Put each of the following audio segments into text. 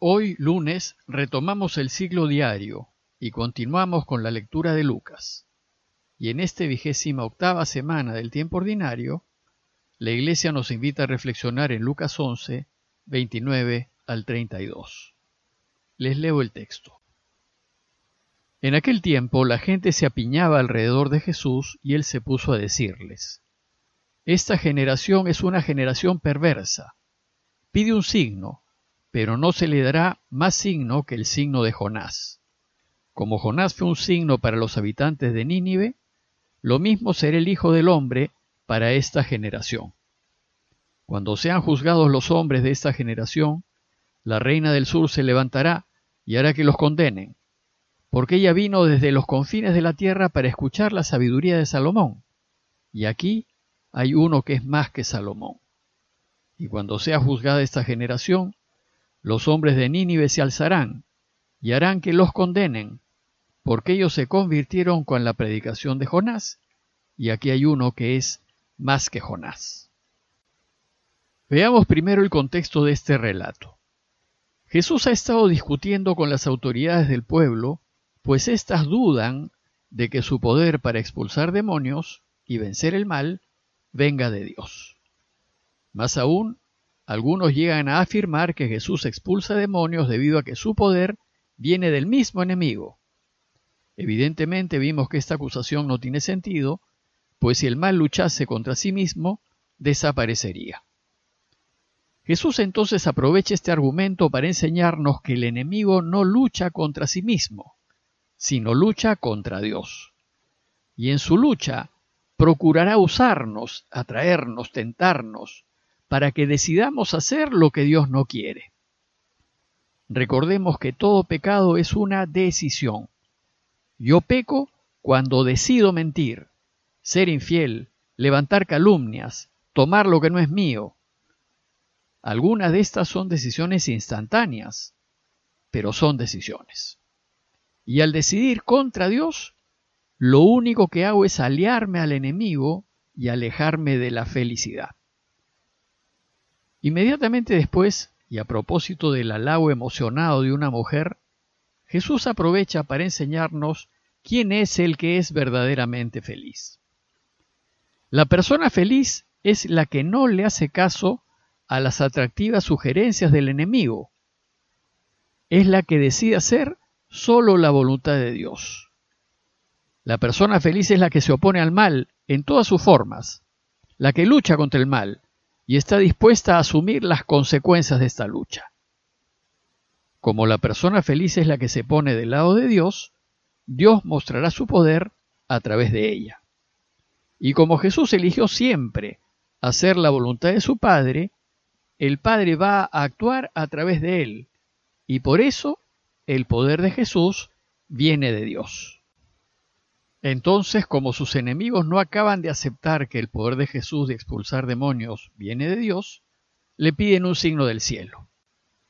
Hoy, lunes, retomamos el siglo diario y continuamos con la lectura de Lucas. Y en esta vigésima octava semana del tiempo ordinario, la Iglesia nos invita a reflexionar en Lucas 11, 29 al 32. Les leo el texto. En aquel tiempo la gente se apiñaba alrededor de Jesús y él se puso a decirles, Esta generación es una generación perversa. Pide un signo pero no se le dará más signo que el signo de Jonás. Como Jonás fue un signo para los habitantes de Nínive, lo mismo será el Hijo del Hombre para esta generación. Cuando sean juzgados los hombres de esta generación, la reina del sur se levantará y hará que los condenen, porque ella vino desde los confines de la tierra para escuchar la sabiduría de Salomón, y aquí hay uno que es más que Salomón. Y cuando sea juzgada esta generación, los hombres de Nínive se alzarán y harán que los condenen, porque ellos se convirtieron con la predicación de Jonás, y aquí hay uno que es más que Jonás. Veamos primero el contexto de este relato. Jesús ha estado discutiendo con las autoridades del pueblo, pues éstas dudan de que su poder para expulsar demonios y vencer el mal venga de Dios. Más aún, algunos llegan a afirmar que Jesús expulsa demonios debido a que su poder viene del mismo enemigo. Evidentemente vimos que esta acusación no tiene sentido, pues si el mal luchase contra sí mismo, desaparecería. Jesús entonces aprovecha este argumento para enseñarnos que el enemigo no lucha contra sí mismo, sino lucha contra Dios. Y en su lucha procurará usarnos, atraernos, tentarnos, para que decidamos hacer lo que Dios no quiere. Recordemos que todo pecado es una decisión. Yo peco cuando decido mentir, ser infiel, levantar calumnias, tomar lo que no es mío. Algunas de estas son decisiones instantáneas, pero son decisiones. Y al decidir contra Dios, lo único que hago es aliarme al enemigo y alejarme de la felicidad. Inmediatamente después, y a propósito del halago emocionado de una mujer, Jesús aprovecha para enseñarnos quién es el que es verdaderamente feliz. La persona feliz es la que no le hace caso a las atractivas sugerencias del enemigo. Es la que decide hacer solo la voluntad de Dios. La persona feliz es la que se opone al mal en todas sus formas, la que lucha contra el mal, y está dispuesta a asumir las consecuencias de esta lucha. Como la persona feliz es la que se pone del lado de Dios, Dios mostrará su poder a través de ella. Y como Jesús eligió siempre hacer la voluntad de su Padre, el Padre va a actuar a través de él, y por eso el poder de Jesús viene de Dios. Entonces, como sus enemigos no acaban de aceptar que el poder de Jesús de expulsar demonios viene de Dios, le piden un signo del cielo,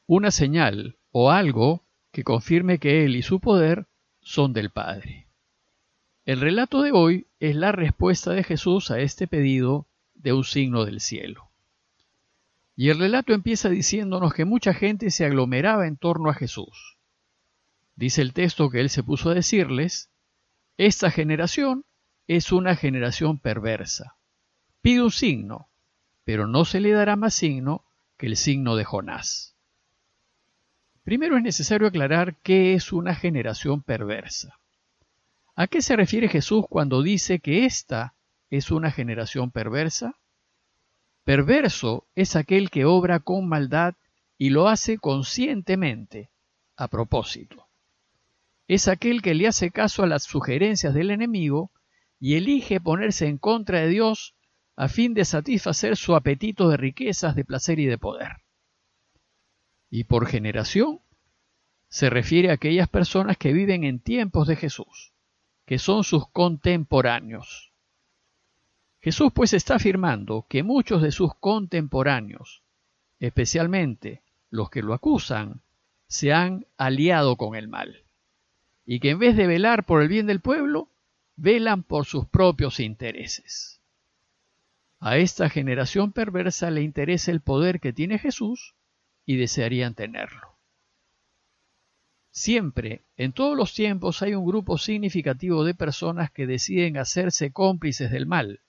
una señal o algo que confirme que Él y su poder son del Padre. El relato de hoy es la respuesta de Jesús a este pedido de un signo del cielo. Y el relato empieza diciéndonos que mucha gente se aglomeraba en torno a Jesús. Dice el texto que Él se puso a decirles, esta generación es una generación perversa. Pide un signo, pero no se le dará más signo que el signo de Jonás. Primero es necesario aclarar qué es una generación perversa. ¿A qué se refiere Jesús cuando dice que esta es una generación perversa? Perverso es aquel que obra con maldad y lo hace conscientemente, a propósito es aquel que le hace caso a las sugerencias del enemigo y elige ponerse en contra de Dios a fin de satisfacer su apetito de riquezas, de placer y de poder. Y por generación se refiere a aquellas personas que viven en tiempos de Jesús, que son sus contemporáneos. Jesús pues está afirmando que muchos de sus contemporáneos, especialmente los que lo acusan, se han aliado con el mal y que en vez de velar por el bien del pueblo, velan por sus propios intereses. A esta generación perversa le interesa el poder que tiene Jesús y desearían tenerlo. Siempre, en todos los tiempos, hay un grupo significativo de personas que deciden hacerse cómplices del mal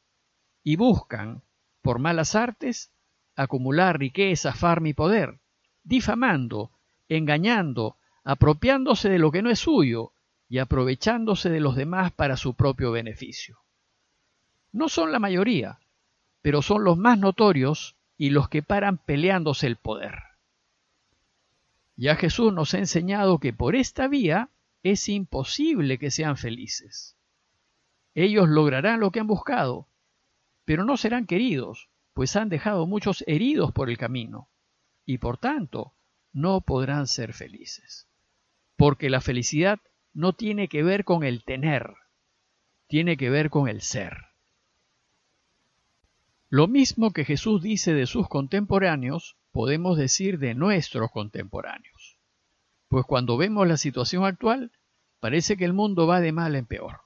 y buscan, por malas artes, acumular riqueza, farma y poder, difamando, engañando, apropiándose de lo que no es suyo y aprovechándose de los demás para su propio beneficio. No son la mayoría, pero son los más notorios y los que paran peleándose el poder. Ya Jesús nos ha enseñado que por esta vía es imposible que sean felices. Ellos lograrán lo que han buscado, pero no serán queridos, pues han dejado muchos heridos por el camino, y por tanto no podrán ser felices. Porque la felicidad no tiene que ver con el tener, tiene que ver con el ser. Lo mismo que Jesús dice de sus contemporáneos, podemos decir de nuestros contemporáneos. Pues cuando vemos la situación actual, parece que el mundo va de mal en peor.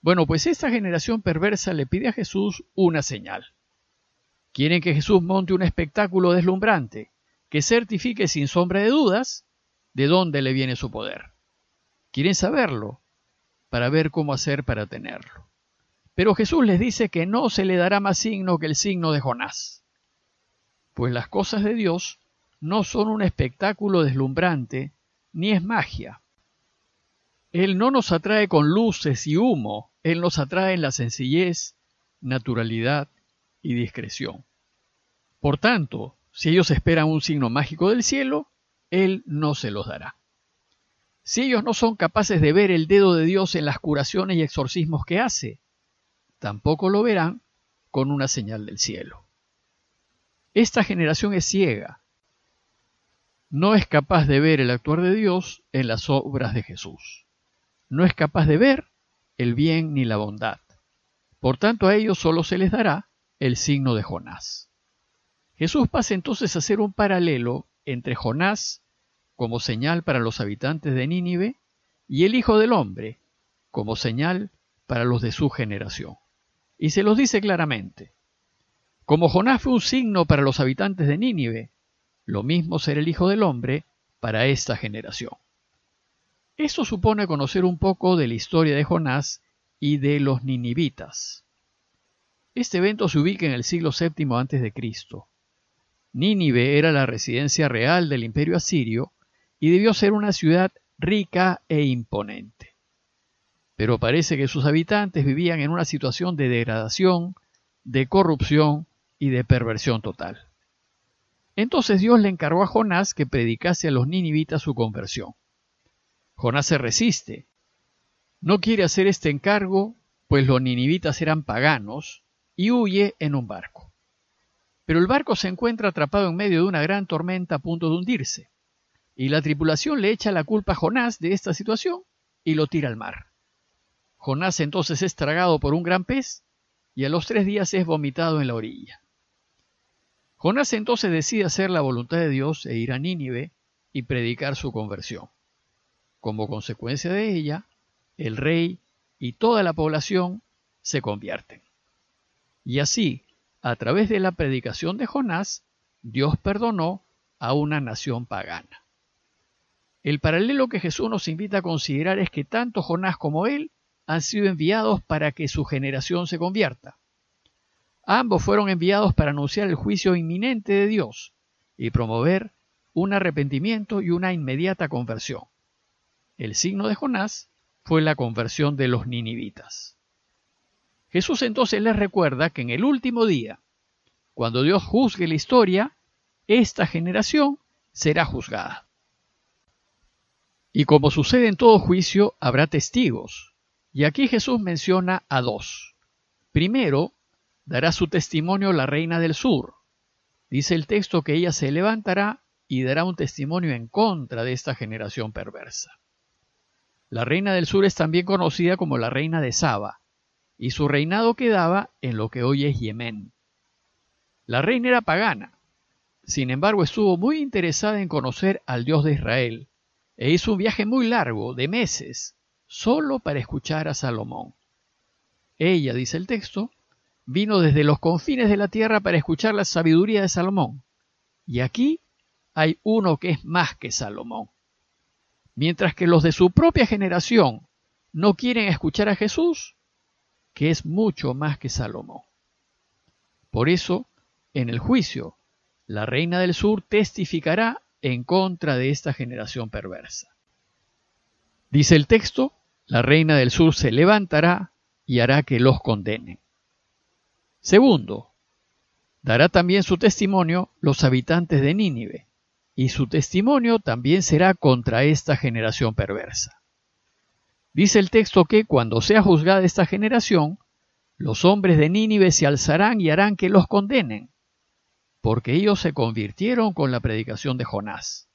Bueno, pues esta generación perversa le pide a Jesús una señal. Quieren que Jesús monte un espectáculo deslumbrante, que certifique sin sombra de dudas de dónde le viene su poder. Quieren saberlo para ver cómo hacer para tenerlo. Pero Jesús les dice que no se le dará más signo que el signo de Jonás pues las cosas de Dios no son un espectáculo deslumbrante, ni es magia. Él no nos atrae con luces y humo, Él nos atrae en la sencillez, naturalidad y discreción. Por tanto, si ellos esperan un signo mágico del cielo, Él no se los dará. Si ellos no son capaces de ver el dedo de Dios en las curaciones y exorcismos que hace, tampoco lo verán con una señal del cielo. Esta generación es ciega. No es capaz de ver el actuar de Dios en las obras de Jesús. No es capaz de ver el bien ni la bondad. Por tanto, a ellos solo se les dará el signo de Jonás. Jesús pasa entonces a hacer un paralelo entre Jonás como señal para los habitantes de Nínive y el Hijo del Hombre como señal para los de su generación. Y se los dice claramente. Como Jonás fue un signo para los habitantes de Nínive, lo mismo será el Hijo del Hombre para esta generación. Esto supone conocer un poco de la historia de Jonás y de los ninivitas. Este evento se ubica en el siglo VII a.C. Nínive era la residencia real del imperio asirio y debió ser una ciudad rica e imponente. Pero parece que sus habitantes vivían en una situación de degradación, de corrupción y de perversión total. Entonces Dios le encargó a Jonás que predicase a los ninivitas su conversión. Jonás se resiste. No quiere hacer este encargo, pues los ninivitas eran paganos, y huye en un barco. Pero el barco se encuentra atrapado en medio de una gran tormenta a punto de hundirse, y la tripulación le echa la culpa a Jonás de esta situación y lo tira al mar. Jonás entonces es tragado por un gran pez y a los tres días es vomitado en la orilla. Jonás entonces decide hacer la voluntad de Dios e ir a Nínive y predicar su conversión. Como consecuencia de ella, el rey y toda la población se convierten. Y así, a través de la predicación de Jonás, Dios perdonó a una nación pagana. El paralelo que Jesús nos invita a considerar es que tanto Jonás como él han sido enviados para que su generación se convierta. Ambos fueron enviados para anunciar el juicio inminente de Dios y promover un arrepentimiento y una inmediata conversión. El signo de Jonás fue la conversión de los ninivitas. Jesús entonces les recuerda que en el último día, cuando Dios juzgue la historia, esta generación será juzgada. Y como sucede en todo juicio, habrá testigos. Y aquí Jesús menciona a dos. Primero, dará su testimonio la reina del sur. Dice el texto que ella se levantará y dará un testimonio en contra de esta generación perversa. La reina del sur es también conocida como la reina de Saba, y su reinado quedaba en lo que hoy es Yemen. La reina era pagana, sin embargo estuvo muy interesada en conocer al Dios de Israel, e hizo un viaje muy largo, de meses, solo para escuchar a Salomón. Ella, dice el texto, vino desde los confines de la tierra para escuchar la sabiduría de Salomón. Y aquí hay uno que es más que Salomón. mientras que los de su propia generación no quieren escuchar a Jesús, que es mucho más que Salomón. Por eso, en el juicio, la reina del sur testificará en contra de esta generación perversa. Dice el texto, la reina del sur se levantará y hará que los condenen. Segundo, dará también su testimonio los habitantes de Nínive, y su testimonio también será contra esta generación perversa. Dice el texto que cuando sea juzgada esta generación, los hombres de Nínive se alzarán y harán que los condenen, porque ellos se convirtieron con la predicación de Jonás.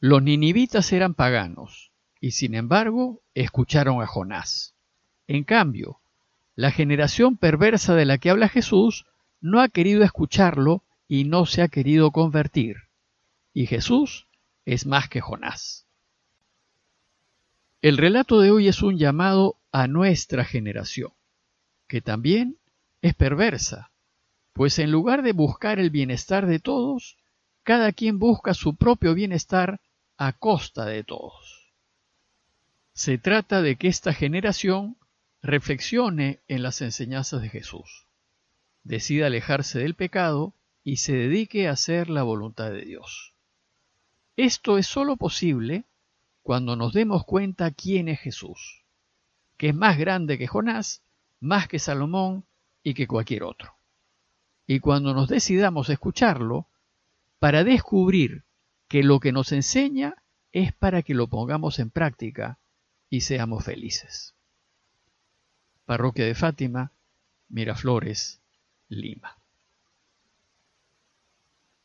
Los ninivitas eran paganos, y sin embargo escucharon a Jonás. En cambio, la generación perversa de la que habla Jesús no ha querido escucharlo y no se ha querido convertir. Y Jesús es más que Jonás. El relato de hoy es un llamado a nuestra generación, que también es perversa, pues en lugar de buscar el bienestar de todos, cada quien busca su propio bienestar a costa de todos. Se trata de que esta generación reflexione en las enseñanzas de Jesús, decida alejarse del pecado y se dedique a hacer la voluntad de Dios. Esto es sólo posible cuando nos demos cuenta quién es Jesús, que es más grande que Jonás, más que Salomón y que cualquier otro. Y cuando nos decidamos escucharlo, para descubrir que lo que nos enseña es para que lo pongamos en práctica y seamos felices. Parroquia de Fátima, Miraflores, Lima.